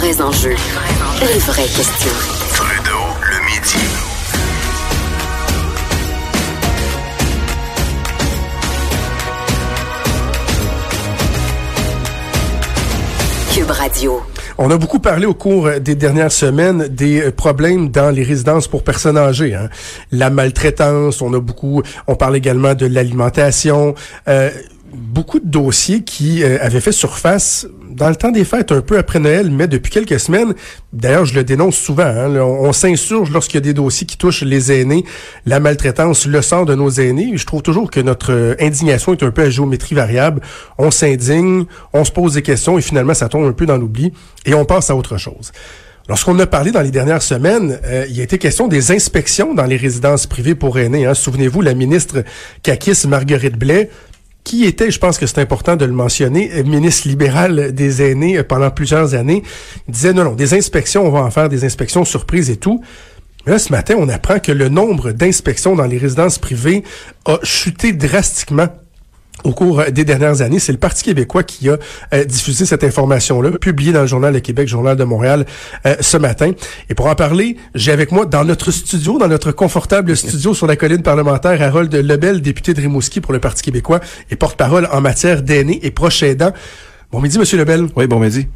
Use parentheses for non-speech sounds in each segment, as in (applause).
vrais enjeux, les vraies questions. Trudeau, le midi. Cube Radio. On a beaucoup parlé au cours des dernières semaines des problèmes dans les résidences pour personnes âgées. Hein. La maltraitance, on a beaucoup, on parle également de l'alimentation. Euh, beaucoup de dossiers qui euh, avaient fait surface dans le temps des fêtes, un peu après Noël, mais depuis quelques semaines, d'ailleurs, je le dénonce souvent, hein, on, s'insurge lorsqu'il y a des dossiers qui touchent les aînés, la maltraitance, le sort de nos aînés. Je trouve toujours que notre euh, indignation est un peu à géométrie variable. On s'indigne, on se pose des questions et finalement, ça tombe un peu dans l'oubli et on passe à autre chose. Lorsqu'on a parlé dans les dernières semaines, euh, il a été question des inspections dans les résidences privées pour aînés. Hein. Souvenez-vous, la ministre Kakis Marguerite Blais qui était, je pense que c'est important de le mentionner, euh, ministre libéral des aînés euh, pendant plusieurs années, disait non, non, des inspections, on va en faire des inspections surprises et tout. Mais là, ce matin, on apprend que le nombre d'inspections dans les résidences privées a chuté drastiquement au cours des dernières années. C'est le Parti québécois qui a euh, diffusé cette information-là, publiée dans le Journal de Québec, Journal de Montréal, euh, ce matin. Et pour en parler, j'ai avec moi dans notre studio, dans notre confortable studio sur la colline parlementaire, Harold Lebel, député de Rimouski pour le Parti québécois et porte-parole en matière d'aînés et proches aidants. Bon midi, Monsieur Lebel. Oui, bon midi.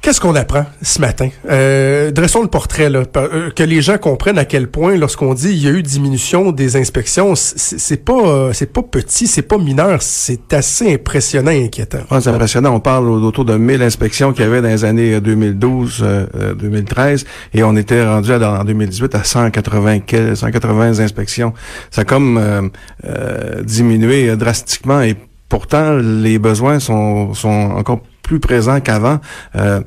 Qu'est-ce qu'on apprend ce matin? Euh, dressons le portrait, là, euh, que les gens comprennent à quel point, lorsqu'on dit il y a eu diminution des inspections, c'est pas euh, c'est pas petit, c'est pas mineur, c'est assez impressionnant et inquiétant. c'est impressionnant. On parle autour de 1000 inspections qu'il y avait dans les années 2012, 2013, et on était rendu en 2018 à 180, 180 inspections. Ça a comme diminué drastiquement et pourtant les besoins sont, sont encore plus présent qu'avant. Euh,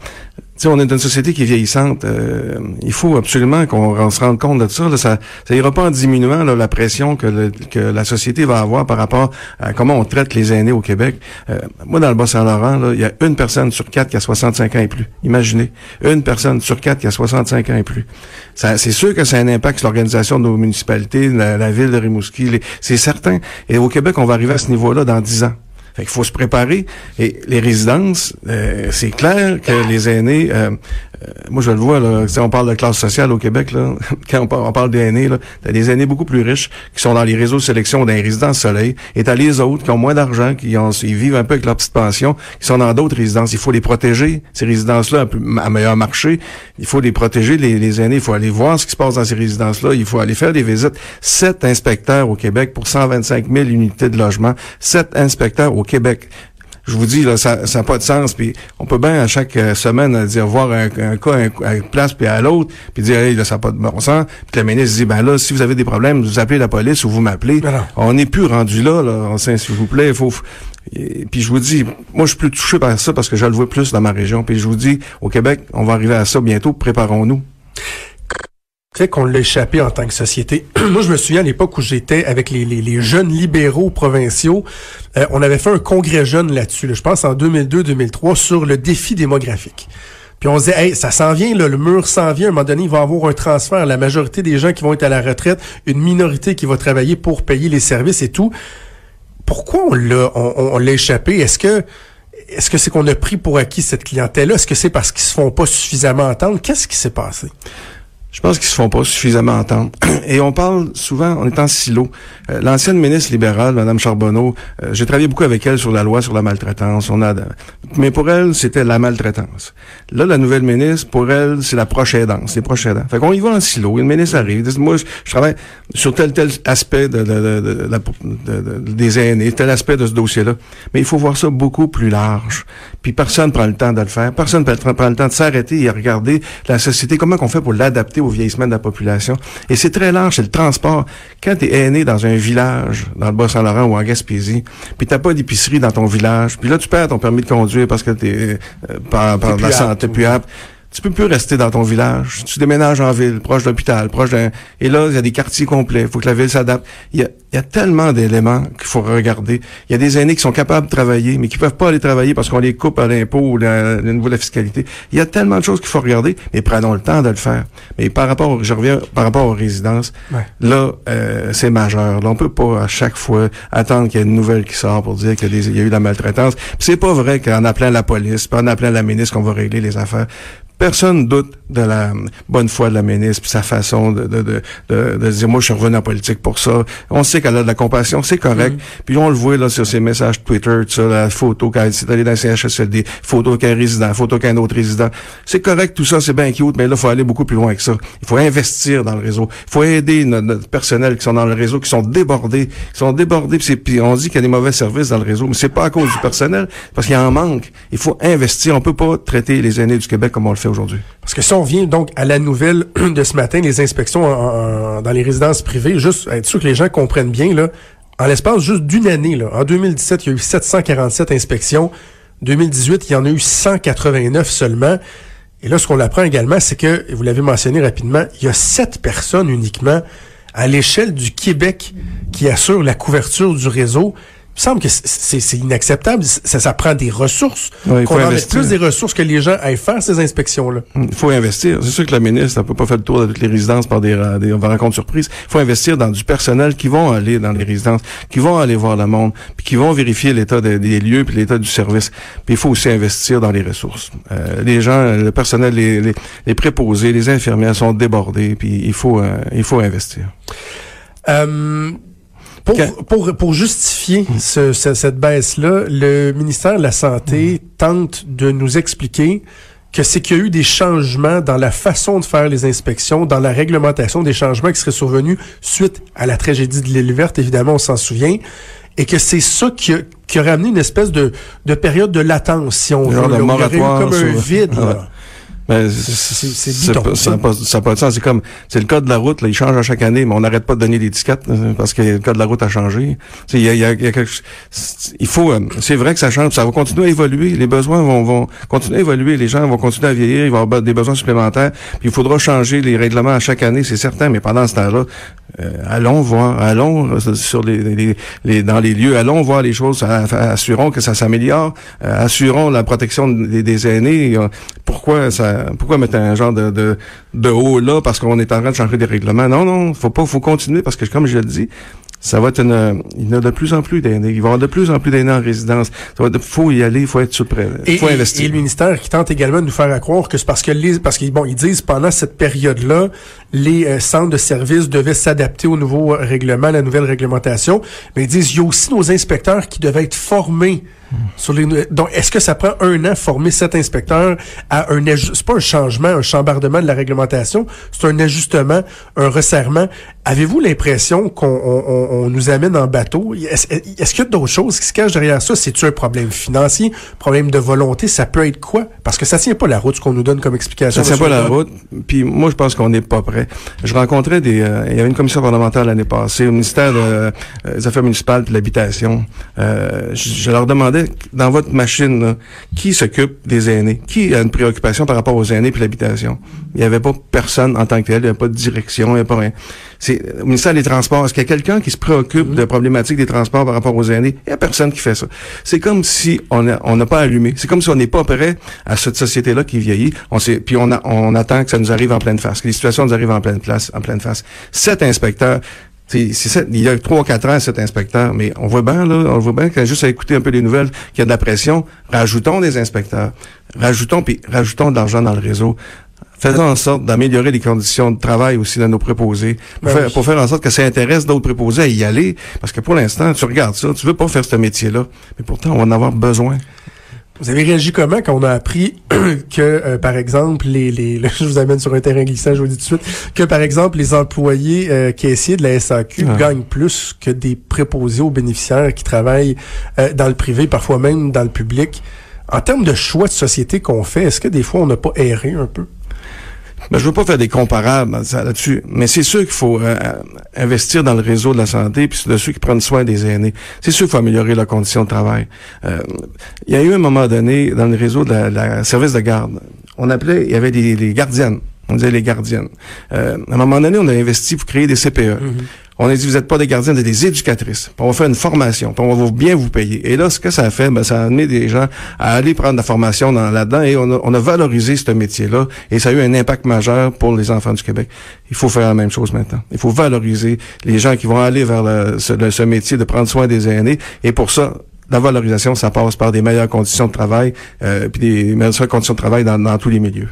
on est dans une société qui est vieillissante. Euh, il faut absolument qu'on se rende compte de ça. Ça, ça ira pas en diminuant la pression que, que la société va avoir par rapport à comment on traite les aînés au Québec. Euh, moi, dans le Bas-Saint-Laurent, il y a une personne sur quatre qui a 65 ans et plus. Imaginez, une personne sur quatre qui a 65 ans et plus. C'est sûr que ça a un impact sur l'organisation de nos municipalités, la, la ville de Rimouski. C'est certain. Et au Québec, on va arriver à ce niveau-là dans 10 ans. Fait qu'il faut se préparer. Et les résidences, euh, c'est clair que les aînés, euh, euh, moi je le vois, là, on parle de classe sociale au Québec, là, (laughs) quand on parle, on parle d'aînés, t'as des aînés beaucoup plus riches qui sont dans les réseaux de sélection d'un résidence soleil, et t'as les autres qui ont moins d'argent, qui ont, ils vivent un peu avec leur petite pension, qui sont dans d'autres résidences. Il faut les protéger, ces résidences-là, à meilleur marché. Il faut les protéger, les, les aînés. Il faut aller voir ce qui se passe dans ces résidences-là. Il faut aller faire des visites. Sept inspecteurs au Québec pour 125 000 unités de logement. Sept inspecteurs au Québec je vous dis, là, ça n'a pas de sens. Puis on peut bien à chaque euh, semaine dire voir un, cas à une place puis à l'autre, puis dire hey, là, ça n'a pas de bon sens. Puis le ministre dit ben là, si vous avez des problèmes, vous appelez la police ou vous m'appelez. On n'est plus rendu là, là. S'il vous plaît, il faut. puis je vous dis, moi je suis plus touché par ça parce que je le vois plus dans ma région. Puis je vous dis, au Québec, on va arriver à ça bientôt. Préparons-nous qu'on l'a échappé en tant que société. (clears throat) Moi, je me souviens à l'époque où j'étais avec les, jeunes libéraux provinciaux, euh, on avait fait un congrès jeune là-dessus, je pense en 2002-2003, sur le défi démographique. Puis on disait, ça s'en vient, le mur s'en vient, à un moment donné, il va y avoir un transfert. La majorité des gens qui vont être à la retraite, une minorité qui va travailler pour payer les services et tout. Pourquoi on l'a on, on échappé? Est-ce que est-ce que c'est qu'on a pris pour acquis cette clientèle-là? Est-ce que c'est parce qu'ils se font pas suffisamment entendre? Qu'est-ce qui s'est passé? Je pense qu'ils se font pas suffisamment entendre. (clears throat) Et on parle souvent, on est en silo. Euh, l'ancienne ministre libérale, Mme Charbonneau, euh, j'ai travaillé beaucoup avec elle sur la loi sur la maltraitance. Mais pour elle, c'était la maltraitance. Là, la nouvelle ministre, pour elle, c'est la proche aidance, les proches aidants. Fait qu'on y va en silo. Une ministre arrive, dit, moi, je, travaille sur tel tel aspect de, de, de, des aînés, tel aspect de ce dossier-là. Mais il faut voir ça beaucoup plus large. Puis personne prend le temps de le faire. Personne prend le temps de s'arrêter et regarder la société, comment qu'on fait pour l'adapter au vieillissement de la population. Et c'est très large, c'est le transport. Quand tu es aîné dans un village, dans le Bas-Saint-Laurent ou en Gaspésie, puis t'as pas d'épicerie dans ton village, puis là, tu perds ton permis de conduire parce que t'es euh, par, par la santé plus apte tu peux plus rester dans ton village. Tu déménages en ville, proche d'hôpital, proche d'un... Et là, il y a des quartiers complets. Il faut que la ville s'adapte. Il y a, il y a tellement d'éléments qu'il faut regarder. Il y a des aînés qui sont capables de travailler, mais qui peuvent pas aller travailler parce qu'on les coupe à l'impôt ou au niveau de la fiscalité. Il y a tellement de choses qu'il faut regarder, mais prenons le temps de le faire. Mais par rapport, je reviens par rapport aux résidences, là, euh, c'est majeur. Là, on peut pas à chaque fois attendre qu'il y ait une nouvelle qui sort pour dire qu'il y, a eu de la maltraitance. c'est pas vrai qu'en appelant la police, en appelant la ministre qu'on va régler les affaires personne doute de la bonne foi de la ministre, puis sa façon de, de, de, de, dire, moi, je suis revenu en politique pour ça. On sait qu'elle a de la compassion, c'est correct. Mm. Puis on le voit là sur ses messages Twitter, tout ça, la photo quand elle est allée dans le CHSLD, photo qu'un résident, photo qu'un autre résident. C'est correct, tout ça, c'est bien cute, mais là, il faut aller beaucoup plus loin que ça. Il faut investir dans le réseau. Il faut aider notre, personnel qui sont dans le réseau, qui sont débordés, qui sont débordés, puis on dit qu'il y a des mauvais services dans le réseau, mais c'est pas à cause du personnel, parce qu'il y en manque. Il faut investir. On peut pas traiter les aînés du Québec comme on le fait aujourd'hui? Parce que si on vient donc à la nouvelle (clears throat) de ce matin, les inspections dans les résidences privées, juste être sûr que les gens comprennent bien, là, en l'espace juste d'une année, là, en 2017, il y a eu 747 inspections. 2018, il y en a eu 189 seulement. Et là, ce qu'on apprend également, c'est que, vous l'avez mentionné rapidement, il y a sept personnes uniquement à l'échelle du Québec qui assurent la couverture du réseau. Il me semble que c'est inacceptable. Ça, ça prend des ressources. Ouais, qu'on en plus des ressources que les gens aillent faire ces inspections-là. Il faut investir. C'est sûr que la ministre ne peut pas faire le tour de toutes les résidences par des, des rencontres surprises. Il faut investir dans du personnel qui vont aller dans les résidences, qui vont aller voir le monde, puis qui vont vérifier l'état des, des, lieux puis l'état du service. Puis il faut aussi investir dans les ressources. Euh, les gens, le personnel, les, les, les, préposés, les infirmières sont débordés, puis il faut, euh, il faut investir. Euh, pour, pour, pour, justifier hmm. ce, cette baisse-là, le ministère de la Santé tente de nous expliquer que c'est qu'il y a eu des changements dans la façon de faire les inspections, dans la réglementation, des changements qui seraient survenus suite à la tragédie de l'île verte, évidemment, on s'en souvient, et que c'est ça qui a, qui a ramené une espèce de, de période de latence, si on veut. Il y aurait eu comme un vide. Là. Ben, c'est pas, ça n'a pas, de sens. C'est comme, c'est le code de la route, là, il change à chaque année, mais on n'arrête pas de donner l'étiquette euh, parce que le code de la route a changé. Il y a, y a, y a quelque, il faut, euh, c'est vrai que ça change, ça va continuer à évoluer. Les besoins vont, vont continuer à évoluer. Les gens vont continuer à vieillir, il va y avoir des besoins supplémentaires. Puis il faudra changer les règlements à chaque année, c'est certain. Mais pendant ce temps-là, euh, allons voir, allons sur les, les, dans les lieux, allons voir les choses, assurons que ça s'améliore, assurons la protection des, des aînés. Pourquoi ça pourquoi mettre un genre de, de, de haut là? Parce qu'on est en train de changer des règlements? Non, non, faut pas, faut continuer parce que comme je le dis, ça va être une, il y en a de plus en plus d'aînés. Il va y avoir de plus en plus d'aînés en résidence. Ça va faut y aller, il faut être prêt. Il faut investir. Et le ministère qui tente également de nous faire croire que c'est parce que les, parce qu'ils, bon, ils disent pendant cette période-là, les euh, centres de services devaient s'adapter au nouveau règlement, à la nouvelle réglementation. Mais ils disent, il y a aussi nos inspecteurs qui devaient être formés sur les, donc, est-ce que ça prend un an former cet inspecteur à un c'est pas un changement, un chambardement de la réglementation, c'est un ajustement, un resserrement. Avez-vous l'impression qu'on on, on nous amène en bateau? Est-ce est qu'il y a d'autres choses qui se cachent derrière ça? C'est-tu un problème financier, problème de volonté? Ça peut être quoi? Parce que ça tient pas la route ce qu'on nous donne comme explication. Ça tient pas la route. Puis moi, je pense qu'on n'est pas prêt. Je rencontrais des, euh, il y avait une commission parlementaire l'année passée au ministère euh, des Affaires municipales de l'habitation. Euh, je, je leur demandais dans votre machine, qui s'occupe des aînés? Qui a une préoccupation par rapport aux aînés puis l'habitation? Il n'y avait pas personne en tant que tel, il n'y avait pas de direction, il n'y avait pas rien. C'est au ministère des Transports. Est-ce qu'il y a quelqu'un qui se préoccupe mm-hmm. de la problématique des transports par rapport aux aînés? Il n'y a personne qui fait ça. C'est comme si on n'a on pas allumé. C'est comme si on n'est pas prêt à cette société-là qui vieillit. On puis on, a, on attend que ça nous arrive en pleine face, que les situations nous arrivent en pleine place, en pleine face. Cet inspecteur, c'est il y a trois ou quatre ans, cet inspecteur, mais on voit bien, là, on voit bien a juste à écouter un peu les nouvelles, qu'il y a de la pression. Rajoutons des inspecteurs. Rajoutons, puis rajoutons de l'argent dans le réseau. Faisons en sorte d'améliorer les conditions de travail aussi de nos préposés, pour, ben faire, pour faire en sorte que ça intéresse d'autres préposés à y aller. Parce que pour l'instant, tu regardes ça, tu veux pas faire ce métier-là, mais pourtant, on va en avoir besoin. Vous avez réagi comment quand on a appris (clears throat) que, euh, par exemple, les, les (laughs) je vous amène sur un terrain glissant, je vous dis tout de suite, que, par exemple, les employés euh, caissiers de la SAQ ah. gagnent plus que des préposés aux bénéficiaires qui travaillent euh, dans le privé, parfois même dans le public. En termes de choix de société qu'on fait, est-ce que des fois on n'a pas erré un peu? Ben, je veux pas faire des comparables là-dessus, mais c'est sûr qu'il faut euh, investir dans le réseau de la santé, puis de ceux qui prennent soin des aînés. C'est sûr qu'il faut améliorer leurs conditions de travail. Euh, il y a eu un moment donné dans le réseau de la, service de garde, on appelait, il y avait des, gardiennes. On disait les gardiennes. Euh, à un moment donné, on a investi pour créer des CPE. Mm-hmm. On a dit, vous n'êtes pas des gardiens, vous êtes des éducatrices. on va faire une formation, puis on va bien vous payer. Et là, ce que ça a fait, ben, ça a amené des gens à aller prendre la formation là-dedans et on a, valorisé ce métier-là et ça a eu un impact majeur pour les enfants du Québec. Il faut faire la même chose maintenant. Il faut valoriser les gens qui vont aller vers ce, ce métier de prendre soin des aînés et pour ça, la valorisation, ça passe par des meilleures conditions de travail, euh, puis des meilleures conditions de travail dans, dans tous les milieux.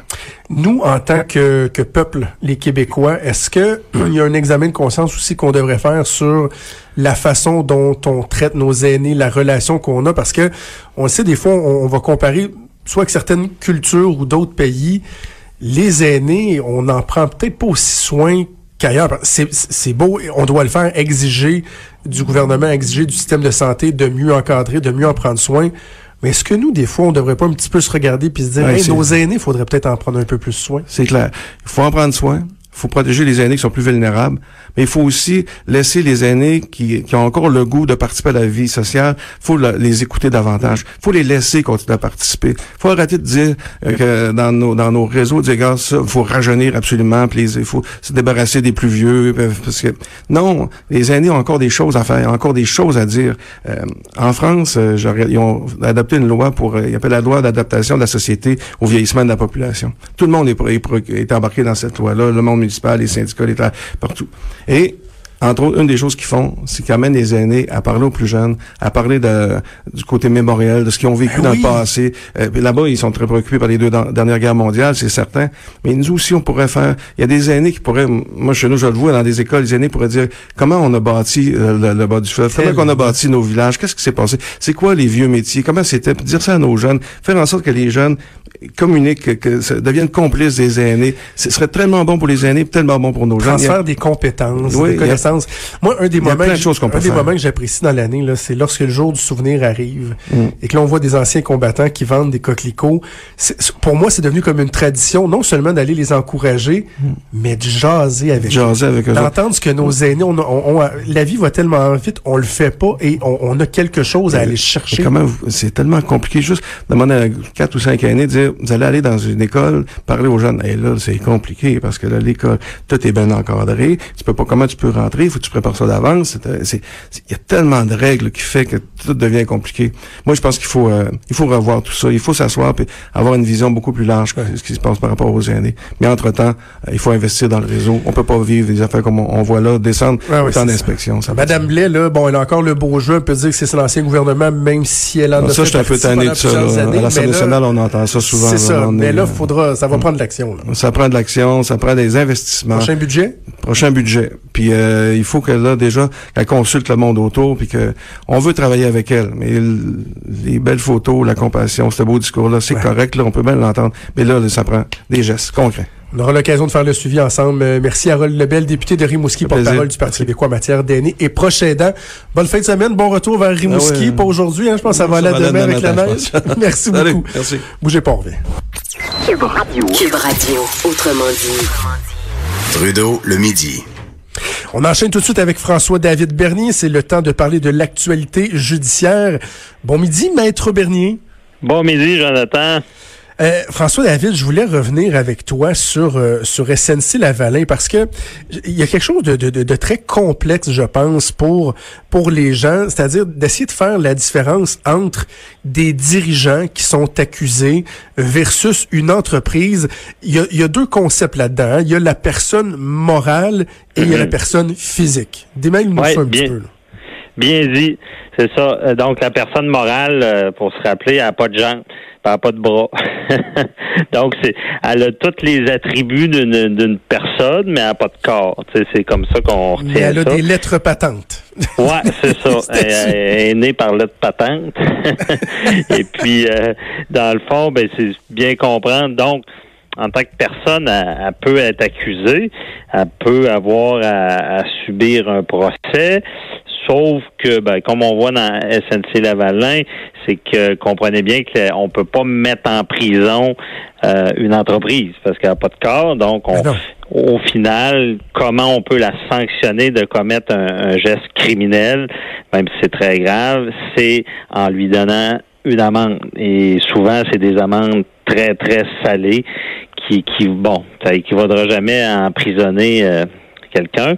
Nous, en tant que, que peuple, les Québécois, est-ce que (clears throat) il y a un examen de conscience aussi qu'on devrait faire sur la façon dont on traite nos aînés, la relation qu'on a, parce que on sait, des fois, on, on va comparer soit avec certaines cultures ou d'autres pays, les aînés, on n'en prend peut-être pas aussi soin qu'ailleurs. C'est beau, on doit le faire, exiger du gouvernement, exiger du système de santé de mieux encadrer, de mieux en prendre soin. Mais est-ce que nous, des fois, on devrait pas un petit peu se regarder puis se dire, Ouais, hey, c'est- nos aînés, il faudrait peut-être en prendre un peu plus soin? C'est clair. Il faut en prendre soin. Il faut protéger les aînés qui sont plus vulnérables, mais il faut aussi laisser les aînés qui, qui ont encore le goût de participer à la vie sociale, faut les écouter davantage. Faut les laisser continuer à participer. Faut arrêter de dire euh, que dans nos, dans nos réseaux, dire, gars, ça, faut rajeunir absolument, puis il faut se débarrasser des plus vieux, euh, parce que non, les aînés ont encore des choses à faire, encore des choses à dire. Euh, en France, euh, ils ont adopté une loi pour, ils appellent la loi d'adaptation de la société au vieillissement de la population. Tout le monde est, est, embarqué dans cette loi-là, le monde municipal, les syndicats, les partout. Et entre autres, une des choses qu'ils font, c'est qu'ils amènent les aînés à parler aux plus jeunes, à parler de, du côté mémoriel, de ce qu'ils ont vécu Ben dans oui. le passé. Euh, Là-bas, ils sont très préoccupés par les deux dernières guerres mondiales, c'est certain. Mais nous aussi, on pourrait faire... Il y a des aînés qui pourraient... Moi, chez nous, je le vois, dans des écoles, les aînés pourraient dire comment on a bâti euh, le, le bas du fleuve, comment on a bâti nos villages, qu'est-ce qui s'est passé, c'est quoi les vieux métiers, comment c'était, dire ça à nos jeunes, faire en sorte que les jeunes communiquent, que, que ça deviennent complices des aînés. Ce serait tellement bon pour les aînés, tellement bon pour nos jeunes. Transfert des compétences, Oui, des Moi, un des moments, de qu'on un des moments que j'apprécie dans l'année, là, c'est lorsque le jour du souvenir arrive Mm. et que l'on voit des anciens combattants qui vendent des coquelicots. C'est- Pour moi, c'est devenu comme une tradition, non seulement d'aller les encourager, mais de jaser avec eux. Jaser avec eux. D'entendre ce que nos aînés, on, a- on- on- la vie va tellement vite, on le fait pas et on, a quelque chose à aller chercher. comment vous- c'est tellement compliqué juste demander à quatre ou cinq aînés de dire vous allez aller dans une école parler aux jeunes et là c'est compliqué parce que là l'école tout est bien encadré tu peux pas comment tu peux rentrer il faut que tu prépares ça d'avance euh, il y a tellement de règles qui fait que tout devient compliqué moi je pense qu'il faut euh, il faut revoir tout ça il faut s'asseoir et avoir une vision beaucoup plus large que ce qui se passe par rapport aux aînés mais entre temps il faut investir dans le réseau on peut pas vivre des affaires comme on, on voit là descendre c'est ça. d'inspections ça Madame Blais, là, bon, elle a encore le beau jeu, on peut dire que c'est l'ancien gouvernement, même si elle en Ah, a ça, fait je suis un peu tanné de ça. années, À l'Assemblée nationale, on entend ça souvent. C'est ça, On mais est, là, euh, faudra, ça va prendre de l'action. Ça prend de l'action, ça prend des investissements. Prochain budget? Prochain budget. Puis euh, il faut que là déjà qu'elle consulte le monde autour, puis que on veut travailler avec elle. Mais les belles photos, la compassion, ce beau discours-là, c'est Ouais. correct. Là, on peut bien l'entendre. Mais là, ça prend des gestes concrets. On aura l'occasion de faire le suivi ensemble. Euh, Merci Harold Lebel, député de Rimouski, porte-parole du Parti Merci. québécois en matière d'aînés et proche aidant. Bonne fin de semaine, bon retour vers Rimouski. Ah ouais. Pas aujourd'hui, hein, je pense que ça va aller à demain avec la neige. (laughs) Merci Salut, beaucoup. merci. Bougez pas, on revient. Cube Radio. Cube Radio. Autrement dit. Trudeau, le midi. On enchaîne tout de suite avec François-David Bernier. C'est le temps de parler de l'actualité judiciaire. Bon midi, Maître Bernier. Bon midi, Jonathan. Euh, François David, je voulais revenir avec toi sur euh, sur SNC Lavalin parce que il y a quelque chose de, de, de- de très complexe, je pense, pour pour les gens, c'est-à-dire d'essayer de faire la différence entre des dirigeants qui sont accusés versus une entreprise. Il y a, il y a deux concepts là-dedans. hein. Il y a la personne morale et il y a la personne physique. Démêle-nous Ouais, ça un bien. petit peu. là. Bien dit. C'est ça. Euh, Donc, la personne morale, euh, pour se rappeler, elle n'a pas de jambes, elle n'a pas de bras. (laughs) Donc, c'est, elle a tous les attributs d'une, d'une personne, mais elle n'a pas de corps. Tu sais, c'est comme ça qu'on retient Mais elle a ça. des lettres patentes. (laughs) Ouais, c'est ça. (laughs) Elle, est née par lettre patente. Et puis, euh, dans le fond, ben, c'est bien comprendre. Donc, en tant que personne, elle, elle peut être accusée, elle peut avoir à, à subir un procès, sauf que, ben, comme on voit dans SNC Lavalin, c'est que comprenez bien qu'on peut pas mettre en prison euh, une entreprise parce qu'elle n'a pas de corps, donc on, Ben au final, comment on peut la sanctionner de commettre un, un geste criminel, même si c'est très grave, c'est en lui donnant une amende. Et souvent, c'est des amendes très, très salées qui, qui bon, ça équivaudra jamais à emprisonner euh, quelqu'un.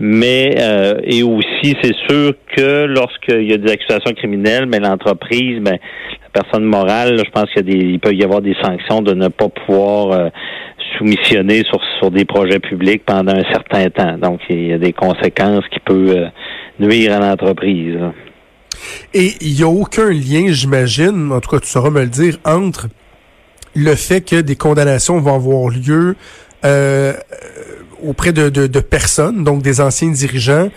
Mais euh, et aussi, c'est sûr que lorsqu'il y a des accusations criminelles, mais l'entreprise, ben, la personne morale, je pense qu'il y a des, peut y avoir des sanctions de ne pas pouvoir euh, soumissionner sur, sur des projets publics pendant un certain temps. Donc, il y a des conséquences qui peuvent euh, nuire à l'entreprise. Et il n'y a aucun lien, j'imagine, en tout cas tu sauras me le dire, entre le fait que des condamnations vont avoir lieu auprès de, de, de, personnes, donc des anciens dirigeants,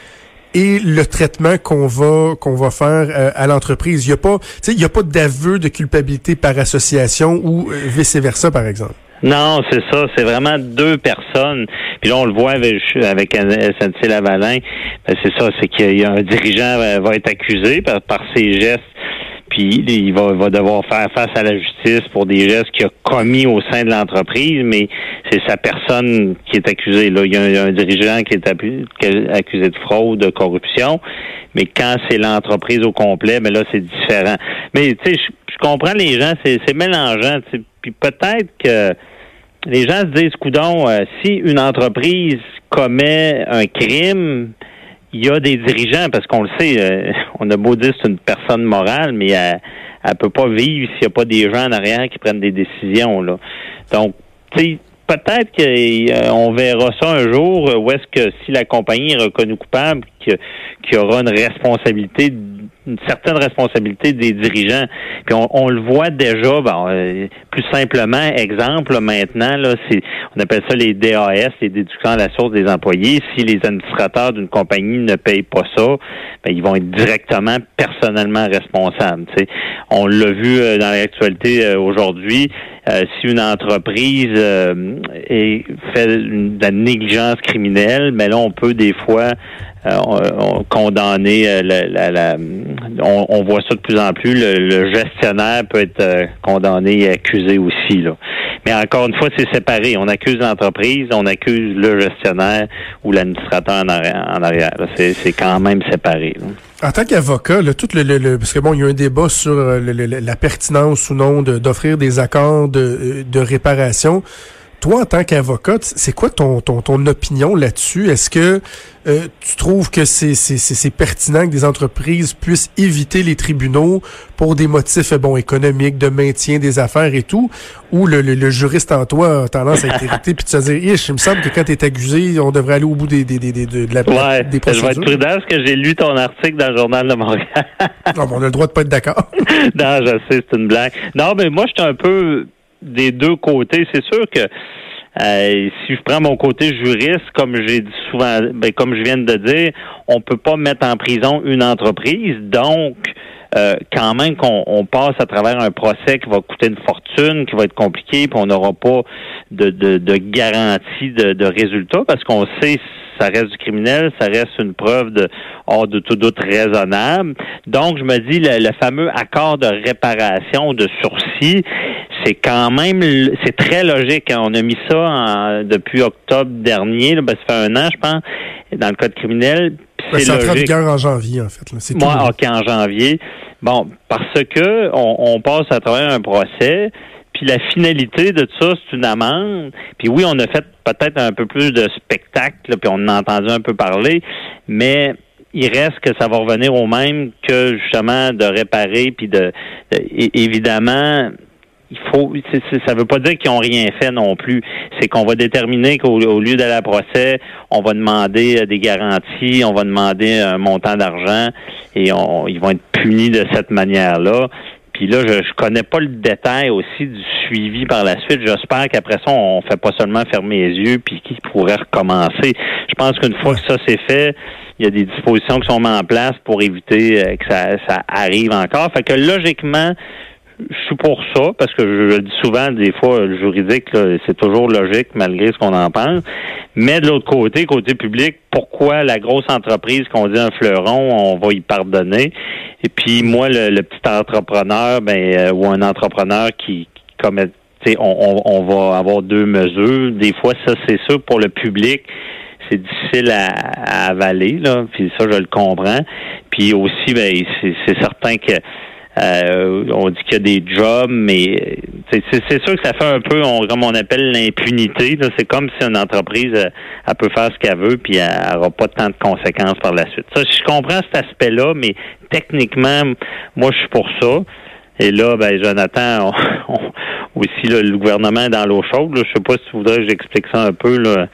et le traitement qu'on va qu'on va faire euh, à l'entreprise. Il y a pas, il y a pas d'aveu de culpabilité par association ou euh, vice versa, par exemple. Non, c'est ça. C'est vraiment deux personnes. Puis là, on le voit avec, avec SNC Lavalin. Ben, c'est ça, c'est qu'il y a un dirigeant euh, va être accusé par, par ses gestes puis il va, va, devoir faire face à la justice pour des gestes qu'il a commis au sein de l'entreprise, mais c'est sa personne qui est accusée. Là, il y a un, dirigeant qui est accusé de fraude, de corruption, mais quand c'est l'entreprise au complet, mais ben là c'est différent. Mais tu sais, je, comprends les gens, c'est mélangeant. Puis peut-être que les gens se disent, coudon, euh, si une entreprise commet un crime, il y a des dirigeants, parce qu'on le sait, euh, on a beau dire c'est une personne morale, mais elle, elle peut pas vivre s'il n'y a pas des gens en arrière qui prennent des décisions. Là. Donc, tu sais, peut-être qu'on verra ça un jour, où est-ce que si la compagnie est reconnue coupable, qu'il y aura une responsabilité une certaine responsabilité des dirigeants. Puis on, le voit déjà, bon, euh, plus simplement, exemple maintenant, là, c'est on appelle ça les DAS, les déductions à la source des employés. Si les administrateurs d'une compagnie ne payent pas ça, ben, ils vont être directement personnellement responsables. On l'a vu euh, dans l'actualité euh, aujourd'hui. si une entreprise est, fait de la négligence criminelle, mais ben là, on peut des fois euh, on, condamné, euh, la, la, on, on, voit ça de plus en plus. Le, gestionnaire peut être euh, condamné et accusé aussi. Là. Mais encore une fois, c'est séparé. On accuse l'entreprise, on accuse le gestionnaire ou l'administrateur en arrière. C'est quand même séparé. En tant qu'avocat, tout le, le, parce que bon, il y a un débat sur la pertinence ou non d'offrir des accords de, de réparation. Toi, en tant qu'avocate, c'est quoi ton, ton, ton opinion là-dessus? Est-ce que euh, tu trouves que c'est pertinent que des entreprises puissent éviter les tribunaux pour des motifs bon économiques, de maintien des affaires et tout? Ou le, le, juriste en toi a tendance à être (laughs) irrité puis de se dire, il me semble que quand tu es accusé, on devrait aller au bout des, des, des, de la ouais, des procédures. Je vais être prudent parce que j'ai lu ton article dans le Journal de Montréal. non, on a le droit de pas être d'accord. (laughs) non, je sais, c'est une blague. Non, mais moi, je suis un peu des deux côtés. C'est sûr que euh, si je prends mon côté juriste, comme j'ai dit souvent, ben, comme je viens de dire, on peut pas mettre en prison une entreprise. Donc, euh, quand même qu'on on passe à travers un procès qui va coûter une fortune, qui va être compliqué, puis on n'aura pas de, de, de, garantie de, de résultat parce qu'on sait ça reste du criminel, ça reste une preuve de hors de tout doute raisonnable. Donc, je me dis, le, fameux accord de réparation de sursis, c'est quand même, c'est très logique. Hein. On a mis ça depuis octobre dernier, là, ben, ça fait un an, je pense, dans le code criminel. Ben, c'est logique. en janvier, en fait. C'est Moi, OK, en janvier. Bon, parce que on, on passe à travers un procès, puis la finalité de ça, c'est une amende. Puis oui, on a fait peut-être un peu plus de spectacle, puis on en a entendu un peu parler, mais il reste que ça va revenir au même que justement de réparer, puis de, évidemment, il faut ça veut pas dire qu'ils ont rien fait non plus. C'est qu'on va déterminer qu'au lieu d'aller à procès, on va demander euh, des garanties, on va demander un montant d'argent et on, ils vont être punis de cette manière-là. Puis là, je, je connais pas le détail aussi du suivi par la suite. J'espère qu'après ça, on fait pas seulement fermer les yeux puis qu'il pourrait recommencer. Je pense qu'une fois que ça c'est fait, il y a des dispositions qui sont mises en place pour éviter euh, que ça, ça arrive encore. Fait que logiquement, je suis pour ça, parce que je, le dis souvent, des fois, le juridique, c'est toujours logique malgré ce qu'on en pense. Mais de l'autre côté, côté public, pourquoi la grosse entreprise qu'on dit un fleuron, on va y pardonner? Et puis moi, le, petit entrepreneur, ben, euh, ou un entrepreneur qui, qui commet, on, va avoir deux mesures. Des fois, ça, c'est sûr, pour le public, c'est difficile à, avaler, puis ça, je le comprends. Puis aussi, ben, c'est certain que euh, on dit qu'il y a des jobs, mais c'est sûr que ça fait un peu, on, comme on appelle l'impunité. C'est comme si une entreprise, euh, elle, peut faire ce qu'elle veut, puis elle n'aura pas tant de conséquences par la suite. Ça, je comprends cet aspect-là, mais techniquement, moi, je suis pour ça. Et là, ben, Jonathan, (laughs) aussi, le gouvernement est dans l'eau chaude. Je sais pas si tu voudrais que j'explique ça un peu, le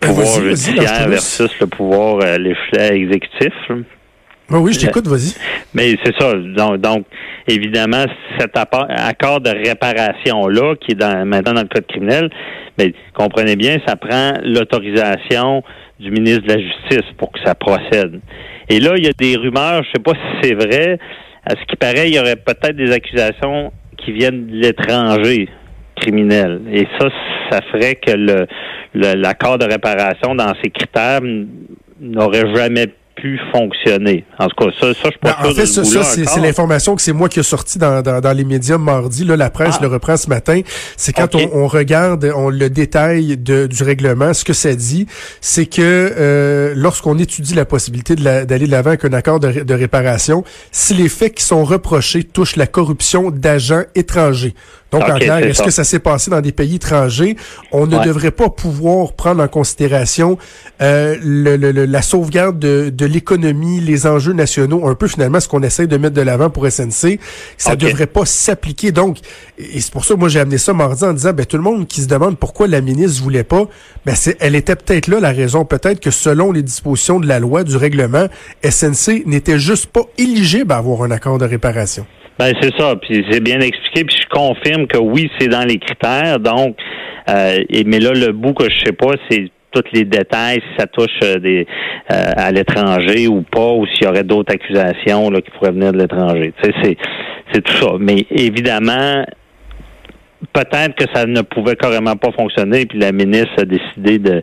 pouvoir judiciaire versus le pouvoir, euh, exécutif. Oh oui, je t'écoute, vas-y. Mais c'est ça. Donc, donc, évidemment, cet accord de réparation-là, qui est dans, maintenant dans le code criminel, mais comprenez bien, ça prend l'autorisation du ministre de la Justice pour que ça procède. Et là, il y a des rumeurs, je sais pas si c'est vrai, à ce qui paraît, il y aurait peut-être des accusations qui viennent de l'étranger criminel. Et ça, ça ferait que le l'accord de réparation dans ces critères n'aurait jamais pu fonctionner. En tout cas, ça, ça je pense En fait, ça, c'est l'information que c'est moi qui ai sorti dans, dans, les médias mardi. Là, la presse ah. le reprend ce matin. C'est quand on, on, regarde on, le détail de, du règlement, ce que ça dit, c'est que euh, lorsqu'on étudie la possibilité d'aller de l'avant avec un accord de, de réparation, si les faits qui sont reprochés touchent la corruption d'agents étrangers, donc, en clair, est-ce que ça s'est passé dans des pays étrangers? On ne devrait pas pouvoir prendre en considération euh, le, le, la sauvegarde de, de l'économie, les enjeux nationaux, un peu finalement ce qu'on essaie de mettre de l'avant pour SNC. Ça ne devrait pas s'appliquer. Donc, et c'est pour ça que moi j'ai amené ça mardi en disant, ben tout le monde qui se demande pourquoi la ministre voulait pas, ben c'est, elle était peut-être là la raison. Peut-être que selon les dispositions de la loi, du règlement, SNC n'était juste pas éligible à avoir un accord de réparation. Ben c'est ça, puis c'est bien expliqué, puis je confirme que oui, c'est dans les critères. Donc, euh, et, mais là, le bout que je sais pas, c'est tous les détails, si ça touche euh, des euh, à l'étranger ou pas, ou s'il y aurait d'autres accusations là, qui pourraient venir de l'étranger. C'est, tout ça. Mais évidemment, peut-être que ça ne pouvait carrément pas fonctionner, puis la ministre a décidé de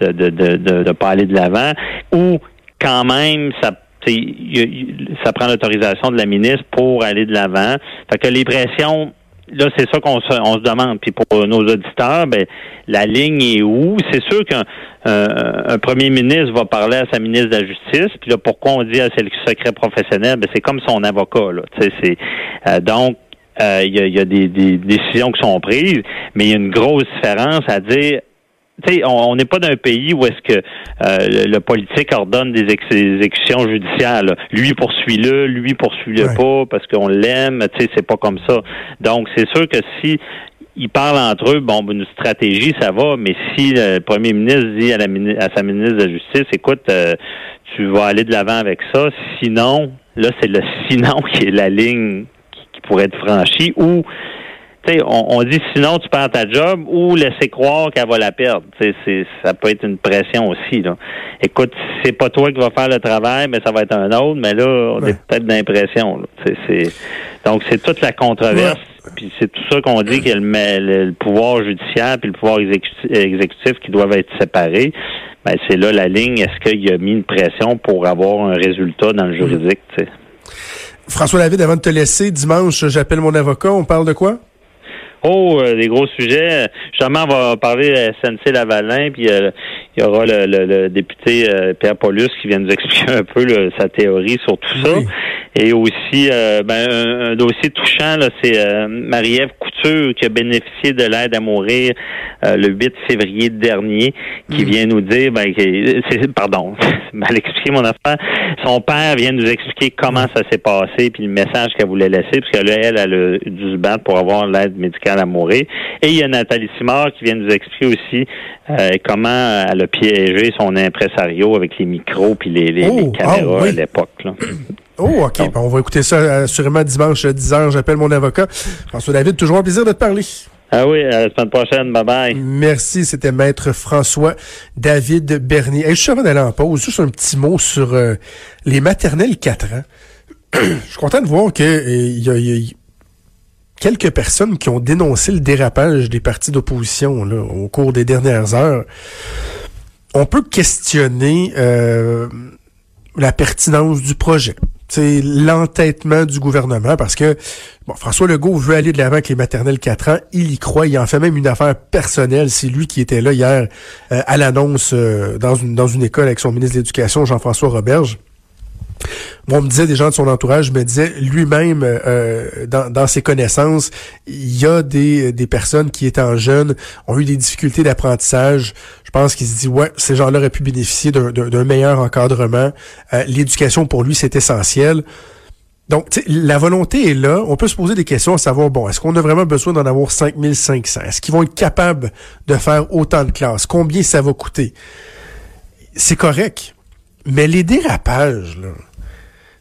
de, de, de, de, de pas aller de l'avant, ou quand même, ça ça prend l'autorisation de la ministre pour aller de l'avant. Fait que les pressions, là, c'est ça qu'on se, on se demande. Puis pour nos auditeurs, ben, la ligne est où? C'est sûr qu'un un premier ministre va parler à sa ministre de la Justice. Puis là, pourquoi on dit à ah, c'est le secret professionnel? Ben, c'est comme son avocat. Là. C'est, euh, donc, euh, il y, a, des, des, décisions qui sont prises, mais il y a une grosse différence à dire on n'est pas d'un pays où est-ce que euh, le, politique ordonne des exécutions judiciaires. Lui poursuit-le, lui poursuit-le pas parce qu'on l'aime. Tu sais, c'est pas comme ça. Donc, c'est sûr que si ils parlent entre eux, bon, une stratégie, ça va, mais si le premier ministre dit à, la, à sa ministre de la Justice, écoute, euh, tu vas aller de l'avant avec ça, sinon, là, c'est le sinon (laughs) qui est la ligne qui, qui pourrait être franchie, ou on, on, dit sinon tu perds ta job ou laisser croire qu'elle va la perdre. C'est, ça peut être une pression aussi. Là. Écoute, c'est pas toi qui vas faire le travail, mais ça va être un autre. Mais là, on est peut-être d'impression. Donc c'est toute la controverse. Puis c'est tout ça qu'on dit que le, le, pouvoir judiciaire puis le pouvoir exécutif, qui doivent être séparés. Ben, c'est là la ligne. Est-ce qu'il a mis une pression pour avoir un résultat dans le juridique? François David, avant de te laisser, dimanche, j'appelle mon avocat. On parle de quoi? Oh, euh, des gros sujets. Justement, on va parler de SNC Lavalin, puis euh, il y aura le, député euh, Pierre Paulus qui vient nous (laughs) expliquer un peu sa théorie sur tout ça. Et aussi, ben, un, dossier touchant, là, c'est Marie-Ève Couture qui a bénéficié de l'aide à mourir le 8 février dernier, qui mm. vient nous dire, ben, c'est, pardon, (laughs) mal expliqué mon affaire. Son père vient nous expliquer comment ça s'est passé, puis le message qu'elle voulait laisser, parce qu'elle, elle, elle a dû se battre pour avoir l'aide médicale à mourir. Et il y a Nathalie Simard qui vient nous expliquer aussi euh, comment elle a piégé son impresario avec les micros puis les, oh, caméras ah à l'époque. (clears throat) Oh, OK. on va écouter ça assurément dimanche à 10h. J'appelle mon avocat. François David, toujours un plaisir de te parler. Ah oui, à la semaine prochaine. Bye bye. Merci. C'était Maître François David Bernier. Et juste avant d'aller en pause, juste un petit mot sur euh, les maternelles 4 ans. (clears throat) Je suis content de voir qu'il euh, y, a, quelques personnes qui ont dénoncé le dérapage des partis d'opposition au cours des dernières heures. On peut questionner euh, la pertinence du projet, l'entêtement du gouvernement, parce que bon, François Legault veut aller de l'avant avec les maternelles 4 ans, il y croit, il en fait même une affaire personnelle. C'est lui qui était là hier euh, à l'annonce euh, dans, une, dans une école avec son ministre de l'Éducation, Jean-François Roberge. On me disait des gens de son entourage, me disait lui-même, euh, dans, dans, ses connaissances, il y a des, des personnes qui, étant jeunes, ont eu des difficultés d'apprentissage. Je pense qu'il se dit, ouais, ces gens-là auraient pu bénéficier d'un meilleur encadrement. Euh, l'éducation, pour lui, c'est essentiel. Donc, la volonté est là. On peut se poser des questions à savoir, bon, est-ce qu'on a vraiment besoin d'en avoir 5500? Est-ce qu'ils vont être capables de faire autant de classes? Combien ça va coûter? C'est correct. Mais les dérapages, là,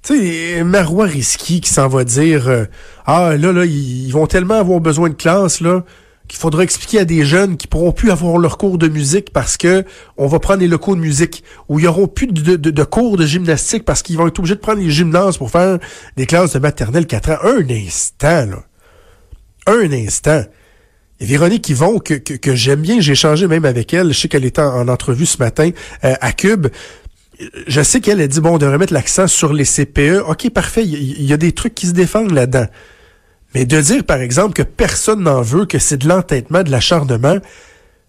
Tu sais, Marois Risky qui s'en va dire euh, Ah, là, là, ils vont tellement avoir besoin de classe, là, qu'il faudra expliquer à des jeunes qui pourront plus avoir leur cours de musique parce que on va prendre les locaux de musique, ou ils auront plus de, cours de gymnastique parce qu'ils vont être obligés de prendre les gymnases pour faire des classes de maternelle 4 ans. Un instant, là. Un instant. Et Véronique Yvon, que, que, que j'aime bien, j'ai échangé même avec elle, je sais qu'elle était en, entrevue ce matin euh, à Cube, je sais qu'elle a dit, bon, de remettre l'accent sur les CPE. OK, parfait, il y, a des trucs qui se défendent là-dedans. Mais de dire, par exemple, que personne n'en veut, que c'est de l'entêtement, de l'acharnement,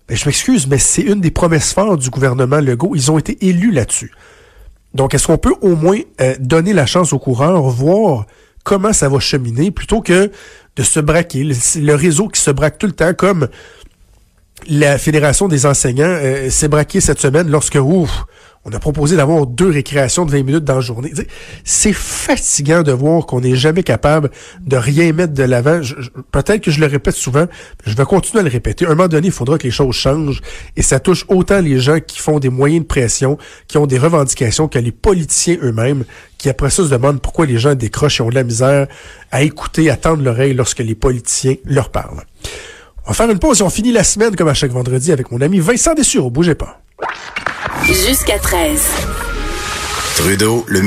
ben, je m'excuse, mais c'est une des promesses fortes du gouvernement Legault. Ils ont été élus là-dessus. Donc, est-ce qu'on peut au moins euh, donner la chance aux coureurs, voir comment ça va cheminer, plutôt que de se braquer, le, le réseau qui se braque tout le temps, comme la Fédération des enseignants euh, s'est braquée cette semaine lorsque, ouf, on a proposé d'avoir deux récréations de 20 minutes dans la journée. C'est fatigant de voir qu'on n'est jamais capable de rien mettre de l'avant. Peut-être que je le répète souvent, je vais continuer à le répéter. À un moment donné, il faudra que les choses changent et ça touche autant les gens qui font des moyens de pression, qui ont des revendications, que les politiciens eux-mêmes, qui après ça se demandent pourquoi les gens décrochent et ont de la misère à écouter, à tendre l'oreille lorsque les politiciens leur parlent. On va faire une pause et on finit la semaine comme à chaque vendredi avec mon ami Vincent Dessureau. Bougez pas. Jusqu'à 13. Trudeau, le